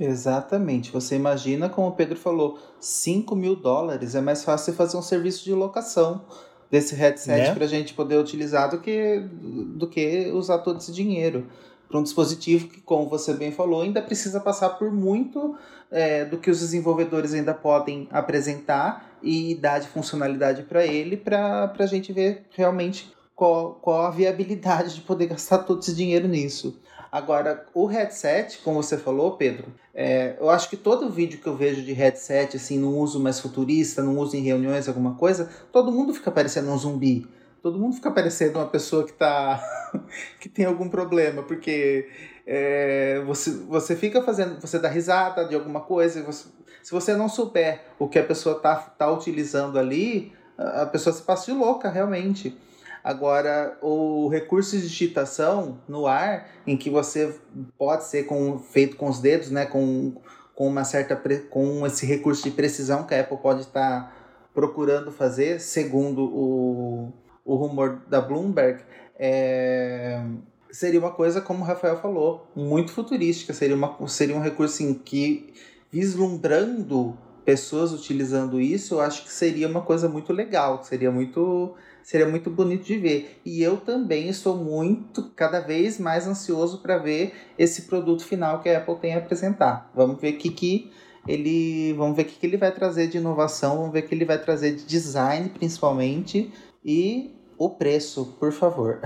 S3: Exatamente. Você imagina, como o Pedro falou, 5 mil dólares é mais fácil fazer um serviço de locação desse headset né? para a gente poder utilizar do que, do que usar todo esse dinheiro para um dispositivo que, como você bem falou, ainda precisa passar por muito é, do que os desenvolvedores ainda podem apresentar e dar de funcionalidade para ele, para a gente ver realmente qual, qual a viabilidade de poder [LAUGHS] gastar todo esse dinheiro nisso. Agora, o headset, como você falou, Pedro, é, eu acho que todo vídeo que eu vejo de headset, assim, no uso mais futurista, no uso em reuniões, alguma coisa, todo mundo fica parecendo um zumbi todo mundo fica parecendo uma pessoa que tá [LAUGHS] que tem algum problema, porque é, você, você fica fazendo, você dá risada de alguma coisa, você, se você não souber o que a pessoa tá, tá utilizando ali, a pessoa se passa de louca, realmente. Agora, o recurso de digitação no ar, em que você pode ser com, feito com os dedos, né, com, com uma certa com esse recurso de precisão que a Apple pode estar tá procurando fazer, segundo o, o rumor da Bloomberg, é, seria uma coisa, como o Rafael falou, muito futurística. Seria, uma, seria um recurso em que, vislumbrando pessoas utilizando isso, eu acho que seria uma coisa muito legal, seria muito seria muito bonito de ver. E eu também estou muito, cada vez mais ansioso para ver esse produto final que a Apple tem a apresentar. Vamos ver o que, que ele, vamos ver que, que ele vai trazer de inovação, vamos ver o que ele vai trazer de design, principalmente, e o preço, por favor.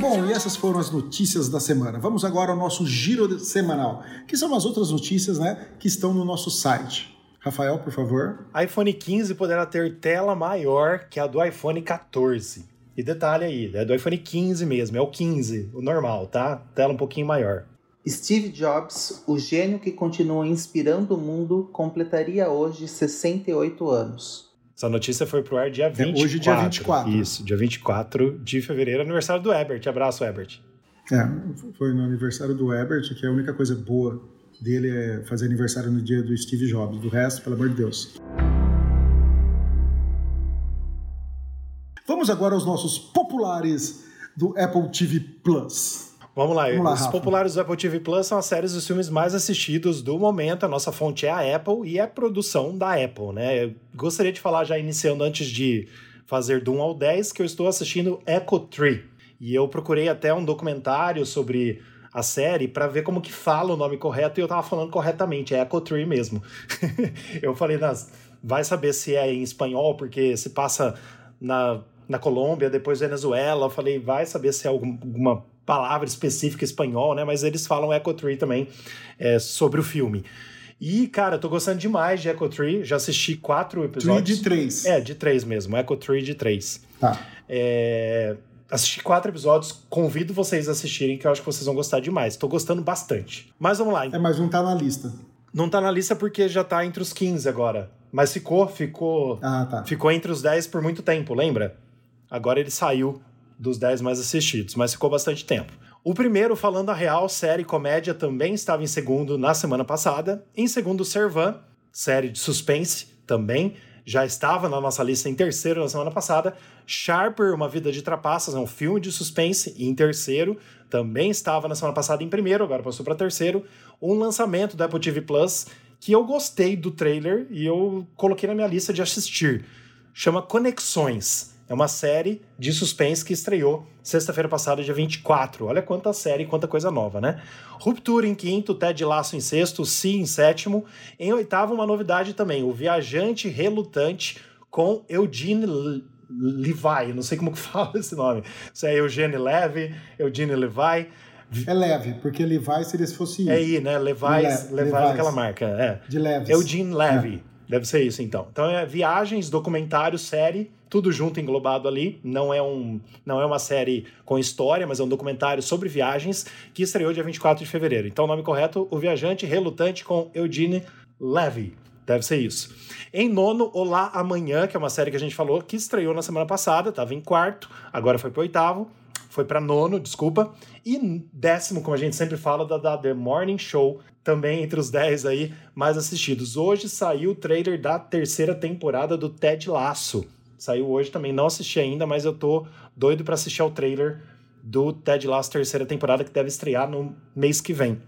S1: Bom, e essas foram as notícias da semana. Vamos agora ao nosso giro semanal, que são as outras notícias né, que estão no nosso site. Rafael, por favor.
S2: iPhone 15 poderá ter tela maior que a do iPhone 14. E detalhe aí, é do iPhone 15 mesmo, é o 15, o normal, tá? Tela um pouquinho maior.
S3: Steve Jobs, o gênio que continua inspirando o mundo, completaria hoje 68 anos.
S2: Essa notícia foi pro ar dia 24.
S1: hoje, dia 24.
S2: Isso, dia 24 de fevereiro, aniversário do Ebert. Abraço, Ebert.
S1: É, foi no aniversário do Ebert, que a única coisa boa dele é fazer aniversário no dia do Steve Jobs. Do resto, pelo amor de Deus. Vamos agora aos nossos populares do Apple TV Plus.
S2: Vamos lá,
S1: Vamos lá,
S2: os
S1: Rafa.
S2: populares do Apple TV Plus são as séries dos filmes mais assistidos do momento. A nossa fonte é a Apple e é produção da Apple, né? Eu gostaria de falar já iniciando antes de fazer do 1 ao 10 que eu estou assistindo Echo Tree. E eu procurei até um documentário sobre a série para ver como que fala o nome correto e eu tava falando corretamente, é Echo Tree mesmo. [LAUGHS] eu falei, nas, vai saber se é em espanhol, porque se passa na, na Colômbia, depois Venezuela. Eu falei, vai saber se é algum- alguma palavra específica espanhol, né? Mas eles falam Echo Tree também é, sobre o filme. E, cara, eu tô gostando demais de Echo Tree. Já assisti quatro
S1: Tree
S2: episódios.
S1: de 3.
S2: É, de três mesmo. Echo Tree de três.
S1: Tá.
S2: É, assisti quatro episódios. Convido vocês a assistirem, que eu acho que vocês vão gostar demais. Tô gostando bastante. Mas vamos lá.
S1: É, mas não tá na lista.
S2: Não tá na lista porque já tá entre os 15 agora. Mas ficou, ficou.
S1: Ah, tá.
S2: Ficou entre os 10 por muito tempo, lembra? Agora ele saiu dos 10 mais assistidos, mas ficou bastante tempo. O primeiro, falando a real, série comédia, também estava em segundo na semana passada. Em segundo, Servan, série de suspense, também. Já estava na nossa lista em terceiro na semana passada. Sharper, Uma Vida de Trapaças, é um filme de suspense, em terceiro. Também estava na semana passada em primeiro, agora passou para terceiro. Um lançamento da Apple TV Plus que eu gostei do trailer e eu coloquei na minha lista de assistir. Chama Conexões. É uma série de suspense que estreou sexta-feira passada, dia 24. Olha quanta série, quanta coisa nova, né? Ruptura em quinto, Ted Laço em sexto, Si em sétimo. Em oitavo, uma novidade também: O Viajante Relutante com Eugene Levi. Eu Não sei como que [LAUGHS] fala esse nome. Isso é Eugene Levy, Eugene Levi.
S1: É leve, porque Levi seria se fosse
S2: É aí, né? Levi's,
S1: Le-
S2: Levi's,
S1: Levi's.
S2: aquela marca. É.
S1: de leves.
S2: Eugene Levy. Deve ser isso, então. Então é viagens, documentário, série, tudo junto, englobado ali. Não é, um, não é uma série com história, mas é um documentário sobre viagens que estreou dia 24 de fevereiro. Então o nome correto, O Viajante Relutante com Eugene Levy. Deve ser isso. Em nono, Olá Amanhã, que é uma série que a gente falou, que estreou na semana passada, estava em quarto, agora foi para oitavo, foi para nono, desculpa. E décimo, como a gente sempre fala, da, da The Morning Show, também entre os 10 aí mais assistidos. Hoje saiu o trailer da terceira temporada do Ted Laço. Saiu hoje também, não assisti ainda, mas eu tô doido para assistir ao trailer do Ted Laço terceira temporada que deve estrear no mês que vem.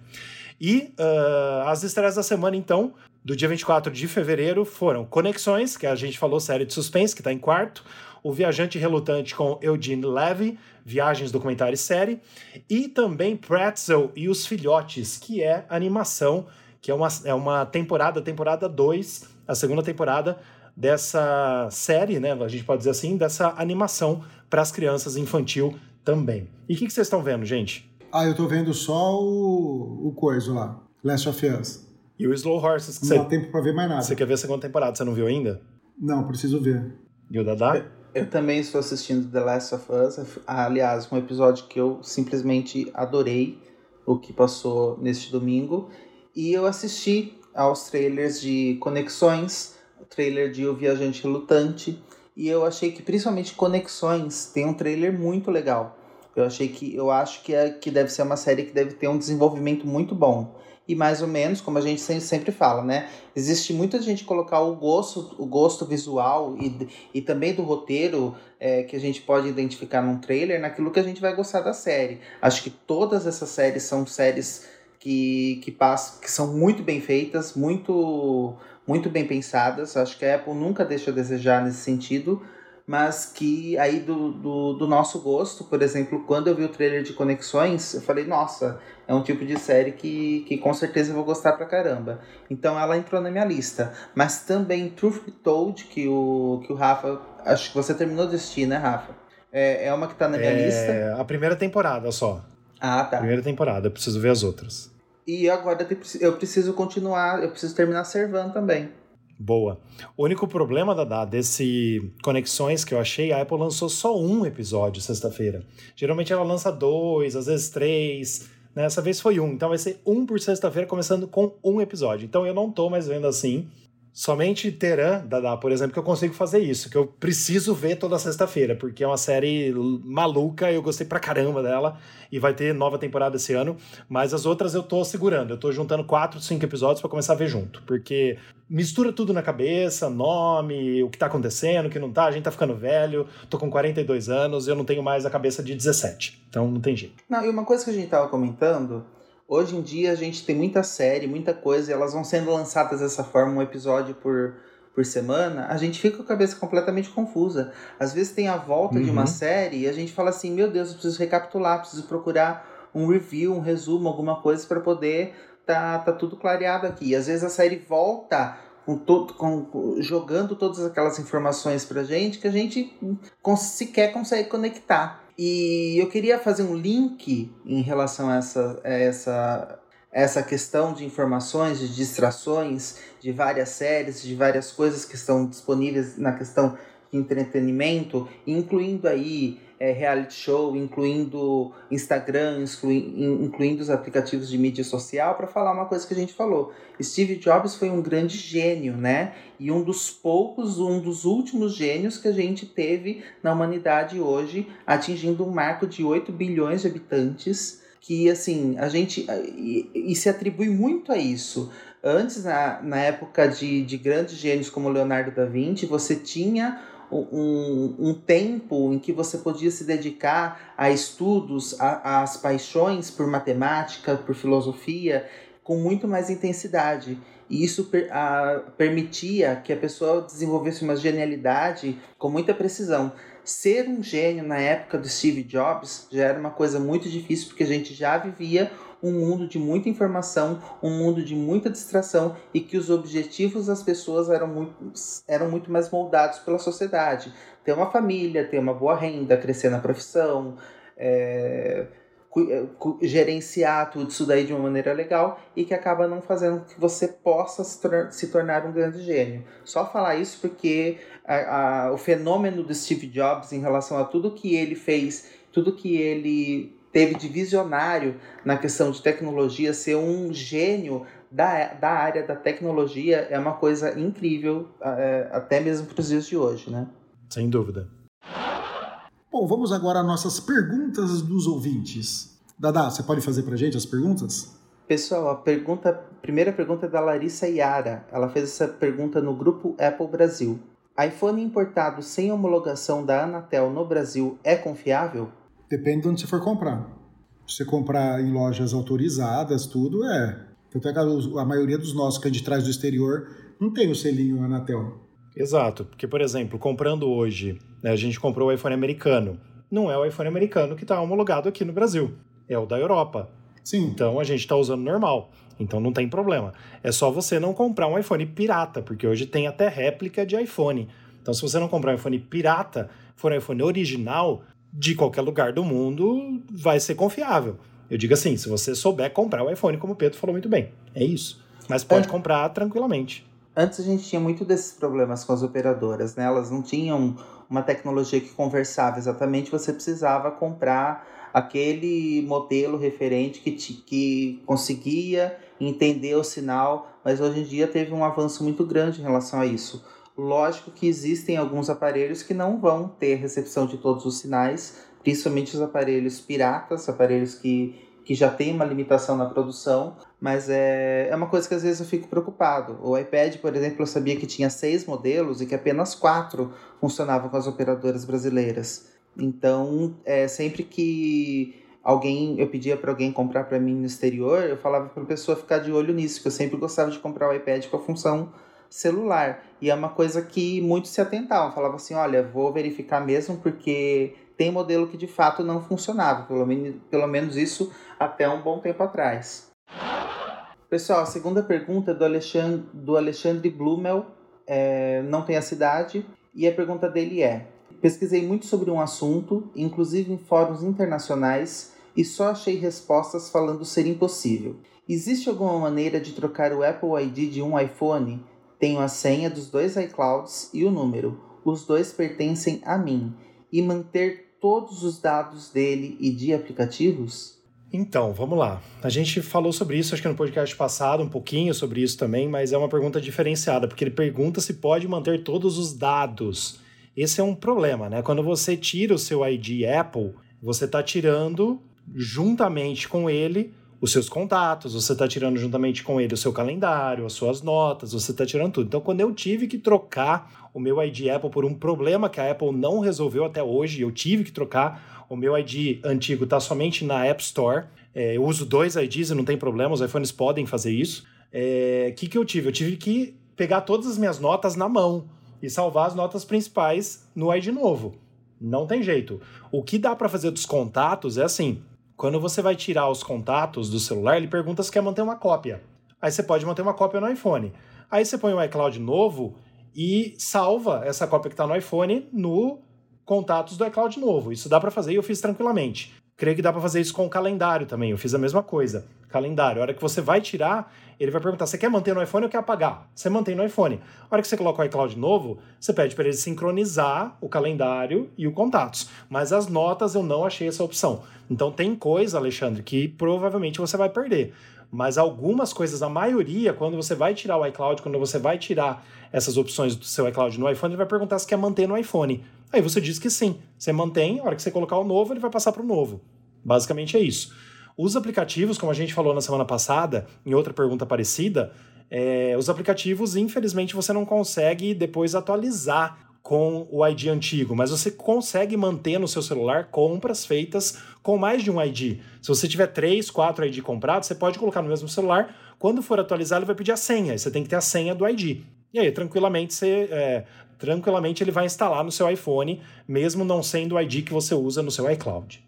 S2: E ah, as estreias da semana, então, do dia 24 de fevereiro foram Conexões, que a gente falou, série de suspense, que está em quarto. O Viajante Relutante com Eugene Levy, Viagens, Documentário e Série. E também Pretzel e os Filhotes, que é animação, que é uma, é uma temporada, temporada 2, a segunda temporada dessa série, né? A gente pode dizer assim, dessa animação para as crianças infantil também. E o que, que vocês estão vendo, gente?
S1: Ah, eu tô vendo só o, o coisa lá. Last of Us.
S2: E o Slow Horses, que
S1: Não dá
S2: você,
S1: tempo pra ver mais nada.
S2: você quer ver a segunda temporada, você não viu ainda?
S1: Não, preciso ver.
S2: E o Dadá?
S3: Eu também estou assistindo The Last of Us. Aliás, um episódio que eu simplesmente adorei o que passou neste domingo. E eu assisti aos trailers de Conexões, o trailer de O Viajante Relutante E eu achei que principalmente Conexões tem um trailer muito legal. Eu achei que eu acho que, é, que deve ser uma série que deve ter um desenvolvimento muito bom. E mais ou menos, como a gente sempre fala, né? Existe muita gente colocar o gosto, o gosto visual e, e também do roteiro é, que a gente pode identificar num trailer naquilo que a gente vai gostar da série. Acho que todas essas séries são séries que, que, passam, que são muito bem feitas, muito, muito bem pensadas. Acho que a Apple nunca deixa a desejar nesse sentido mas que aí do, do, do, nosso gosto, por exemplo, quando eu vi o trailer de Conexões, eu falei, nossa, é um tipo de série que, que com certeza eu vou gostar pra caramba. Então ela entrou na minha lista. Mas também Truth Be Told, que o, que o Rafa, acho que você terminou de assistir, né, Rafa? É, é uma que tá na minha
S2: é,
S3: lista.
S2: A primeira temporada só.
S3: Ah, tá.
S2: Primeira temporada, eu preciso ver as outras.
S3: E agora eu preciso continuar, eu preciso terminar Servan também.
S2: Boa. O único problema da, desse Conexões que eu achei, a Apple lançou só um episódio sexta-feira. Geralmente ela lança dois, às vezes três. Né? Essa vez foi um. Então vai ser um por sexta-feira, começando com um episódio. Então eu não tô mais vendo assim. Somente Teran, Dada, por exemplo, que eu consigo fazer isso, que eu preciso ver toda sexta-feira, porque é uma série maluca, eu gostei pra caramba dela, e vai ter nova temporada esse ano, mas as outras eu tô segurando, eu tô juntando quatro, cinco episódios para começar a ver junto, porque mistura tudo na cabeça, nome, o que tá acontecendo, o que não tá, a gente tá ficando velho, tô com 42 anos, eu não tenho mais a cabeça de 17, então não tem jeito.
S3: Não, e uma coisa que a gente tava comentando Hoje em dia a gente tem muita série, muita coisa, e elas vão sendo lançadas dessa forma, um episódio por, por semana, a gente fica com a cabeça completamente confusa. Às vezes tem a volta uhum. de uma uhum. série e a gente fala assim: meu Deus, eu preciso recapitular, preciso procurar um review, um resumo, alguma coisa para poder tá, tá tudo clareado aqui. E às vezes a série volta com todo, com, jogando todas aquelas informações pra gente que a gente sequer consegue conectar. E eu queria fazer um link em relação a essa, a essa, essa questão de informações, de distrações, de várias séries, de várias coisas que estão disponíveis na questão entretenimento, incluindo aí é, reality show, incluindo Instagram, incluindo os aplicativos de mídia social, para falar uma coisa que a gente falou. Steve Jobs foi um grande gênio, né? E um dos poucos, um dos últimos gênios que a gente teve na humanidade hoje, atingindo um marco de 8 bilhões de habitantes, que assim, a gente. e, e se atribui muito a isso. Antes, na, na época de, de grandes gênios como Leonardo da Vinci, você tinha um, um tempo em que você podia se dedicar a estudos, às paixões por matemática, por filosofia, com muito mais intensidade. E isso per, a, permitia que a pessoa desenvolvesse uma genialidade com muita precisão. Ser um gênio na época do Steve Jobs já era uma coisa muito difícil, porque a gente já vivia um mundo de muita informação, um mundo de muita distração e que os objetivos das pessoas eram muito, eram muito mais moldados pela sociedade. Ter uma família, ter uma boa renda, crescer na profissão, é, gerenciar tudo isso daí de uma maneira legal e que acaba não fazendo que você possa se, tor se tornar um grande gênio. Só falar isso porque a, a, o fenômeno do Steve Jobs em relação a tudo que ele fez, tudo que ele teve de visionário na questão de tecnologia, ser um gênio da, da área da tecnologia é uma coisa incrível, é, até mesmo para os dias de hoje, né?
S2: Sem dúvida.
S1: Bom, vamos agora às nossas perguntas dos ouvintes. Dada, você pode fazer para gente as perguntas?
S3: Pessoal, a pergunta, a primeira pergunta é da Larissa Yara. Ela fez essa pergunta no grupo Apple Brasil. iPhone importado sem homologação da Anatel no Brasil é confiável?
S1: Depende de onde você for comprar. Se você comprar em lojas autorizadas, tudo é. Tanto é que a maioria dos nossos que a gente traz do exterior não tem o selinho Anatel.
S2: Exato, porque, por exemplo, comprando hoje, né, a gente comprou o iPhone americano. Não é o iPhone americano que está homologado aqui no Brasil, é o da Europa.
S1: Sim.
S2: Então a gente está usando normal. Então não tem problema. É só você não comprar um iPhone pirata, porque hoje tem até réplica de iPhone. Então, se você não comprar um iPhone pirata, for um iPhone original, de qualquer lugar do mundo vai ser confiável. Eu digo assim, se você souber comprar o iPhone, como o Pedro falou muito bem, é isso. Mas pode é. comprar tranquilamente.
S3: Antes a gente tinha muito desses problemas com as operadoras, né? Elas não tinham uma tecnologia que conversava exatamente, você precisava comprar aquele modelo referente que, te, que conseguia entender o sinal, mas hoje em dia teve um avanço muito grande em relação a isso. Lógico que existem alguns aparelhos que não vão ter recepção de todos os sinais, principalmente os aparelhos piratas, aparelhos que, que já têm uma limitação na produção, mas é, é uma coisa que às vezes eu fico preocupado. O iPad, por exemplo, eu sabia que tinha seis modelos e que apenas quatro funcionavam com as operadoras brasileiras. Então, é, sempre que alguém eu pedia para alguém comprar para mim no exterior, eu falava para a pessoa ficar de olho nisso, que eu sempre gostava de comprar o iPad com a função celular. E é uma coisa que muitos se atentavam, falavam assim, olha, vou verificar mesmo porque tem modelo que de fato não funcionava, pelo menos, pelo menos isso até um bom tempo atrás. Pessoal, a segunda pergunta é do Alexandre, do Alexandre Blumel, é, não tem a cidade, e a pergunta dele é: Pesquisei muito sobre um assunto, inclusive em fóruns internacionais, e só achei respostas falando ser impossível. Existe alguma maneira de trocar o Apple ID de um iPhone? Tenho a senha dos dois iClouds e o número. Os dois pertencem a mim. E manter todos os dados dele e de aplicativos?
S2: Então, vamos lá. A gente falou sobre isso, acho que no podcast passado, um pouquinho sobre isso também, mas é uma pergunta diferenciada, porque ele pergunta se pode manter todos os dados. Esse é um problema, né? Quando você tira o seu ID Apple, você está tirando juntamente com ele os seus contatos, você está tirando juntamente com ele o seu calendário, as suas notas, você está tirando tudo. Então, quando eu tive que trocar o meu ID Apple por um problema que a Apple não resolveu até hoje, eu tive que trocar, o meu ID antigo está somente na App Store. É, eu uso dois IDs e não tem problema, os iPhones podem fazer isso. O é, que, que eu tive? Eu tive que pegar todas as minhas notas na mão e salvar as notas principais no ID novo. Não tem jeito. O que dá para fazer dos contatos é assim: quando você vai tirar os contatos do celular, ele pergunta se quer manter uma cópia. Aí você pode manter uma cópia no iPhone. Aí você põe o iCloud novo e salva essa cópia que está no iPhone no contatos do iCloud novo. Isso dá para fazer e eu fiz tranquilamente. Creio que dá para fazer isso com o calendário também. Eu fiz a mesma coisa. Calendário. A hora que você vai tirar, ele vai perguntar: você quer manter no iPhone ou quer apagar? Você mantém no iPhone. A hora que você coloca o iCloud novo, você pede para ele sincronizar o calendário e o contatos. Mas as notas eu não achei essa opção. Então tem coisa, Alexandre, que provavelmente você vai perder. Mas algumas coisas, a maioria, quando você vai tirar o iCloud, quando você vai tirar essas opções do seu iCloud no iPhone, ele vai perguntar se quer manter no iPhone. Aí você diz que sim. Você mantém, a hora que você colocar o novo, ele vai passar para o novo. Basicamente é isso. Os aplicativos, como a gente falou na semana passada, em outra pergunta parecida, é, os aplicativos, infelizmente, você não consegue depois atualizar com o ID antigo, mas você consegue manter no seu celular compras feitas com mais de um ID. Se você tiver três, quatro ID comprados, você pode colocar no mesmo celular. Quando for atualizar, ele vai pedir a senha. Você tem que ter a senha do ID. E aí, tranquilamente, você, é, tranquilamente ele vai instalar no seu iPhone, mesmo não sendo o ID que você usa no seu iCloud.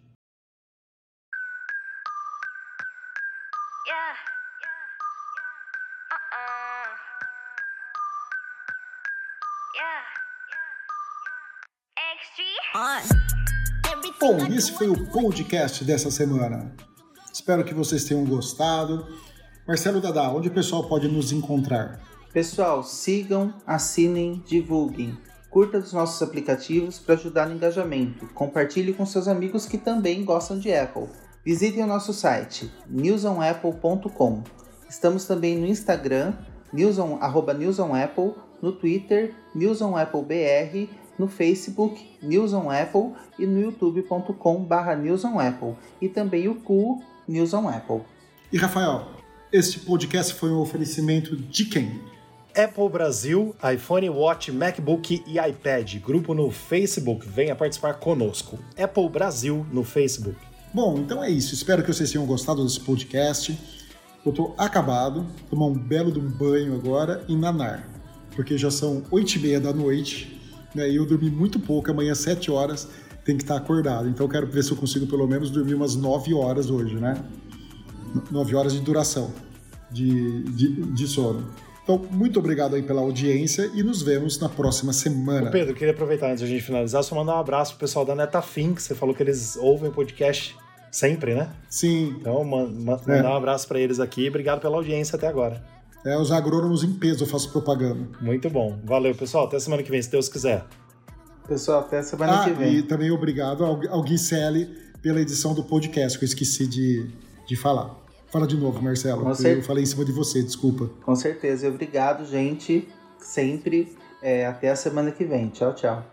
S1: Bom, esse foi o podcast dessa semana. Espero que vocês tenham gostado. Marcelo Dadá, onde o pessoal pode nos encontrar?
S3: Pessoal, sigam, assinem, divulguem. Curta os nossos aplicativos para ajudar no engajamento. Compartilhe com seus amigos que também gostam de Apple. Visitem o nosso site newsonapple.com. Estamos também no Instagram, newson, arroba newsonapple, no Twitter, newsonapplebr no Facebook News on Apple e no youtube.com/barra News on Apple e também o cu News on Apple.
S1: E Rafael, este podcast foi um oferecimento de quem?
S2: Apple Brasil, iPhone, Watch, MacBook e iPad. Grupo no Facebook, venha participar conosco. Apple Brasil no Facebook.
S1: Bom, então é isso. Espero que vocês tenham gostado desse podcast. Eu tô acabado, tomar um belo de um banho agora e nanar, porque já são oito e meia da noite né? E eu dormi muito pouco, amanhã, 7 horas, tem que estar acordado. Então eu quero ver se eu consigo pelo menos dormir umas 9 horas hoje, né? 9 horas de duração de, de, de sono. Então, muito obrigado aí pela audiência e nos vemos na próxima semana.
S2: Ô Pedro, queria aproveitar antes de a gente finalizar, só mandar um abraço pro pessoal da Netafim, que você falou que eles ouvem o podcast sempre, né?
S1: Sim.
S2: Então, man, man, é. mandar um abraço para eles aqui. Obrigado pela audiência até agora.
S1: É, os agrônomos em peso eu faço propaganda.
S2: Muito bom. Valeu, pessoal. Até semana que vem, se Deus quiser.
S3: Pessoal, até semana
S1: ah,
S3: que vem.
S1: E também obrigado ao, ao Gui Selle pela edição do podcast, que eu esqueci de, de falar. Fala de novo, Marcelo.
S3: Com cer...
S1: Eu falei em cima de você, desculpa.
S3: Com certeza. Obrigado, gente. Sempre.
S4: É, até a semana que vem. Tchau, tchau.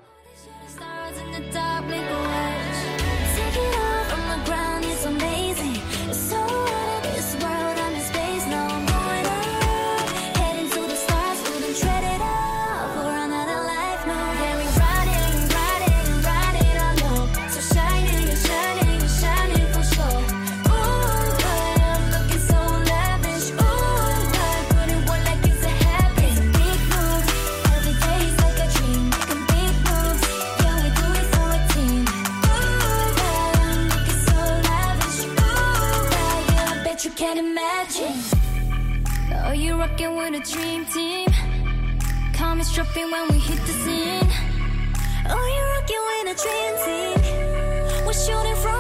S5: dropping when we hit the scene. Oh, you're rocking when a transit. We're shooting from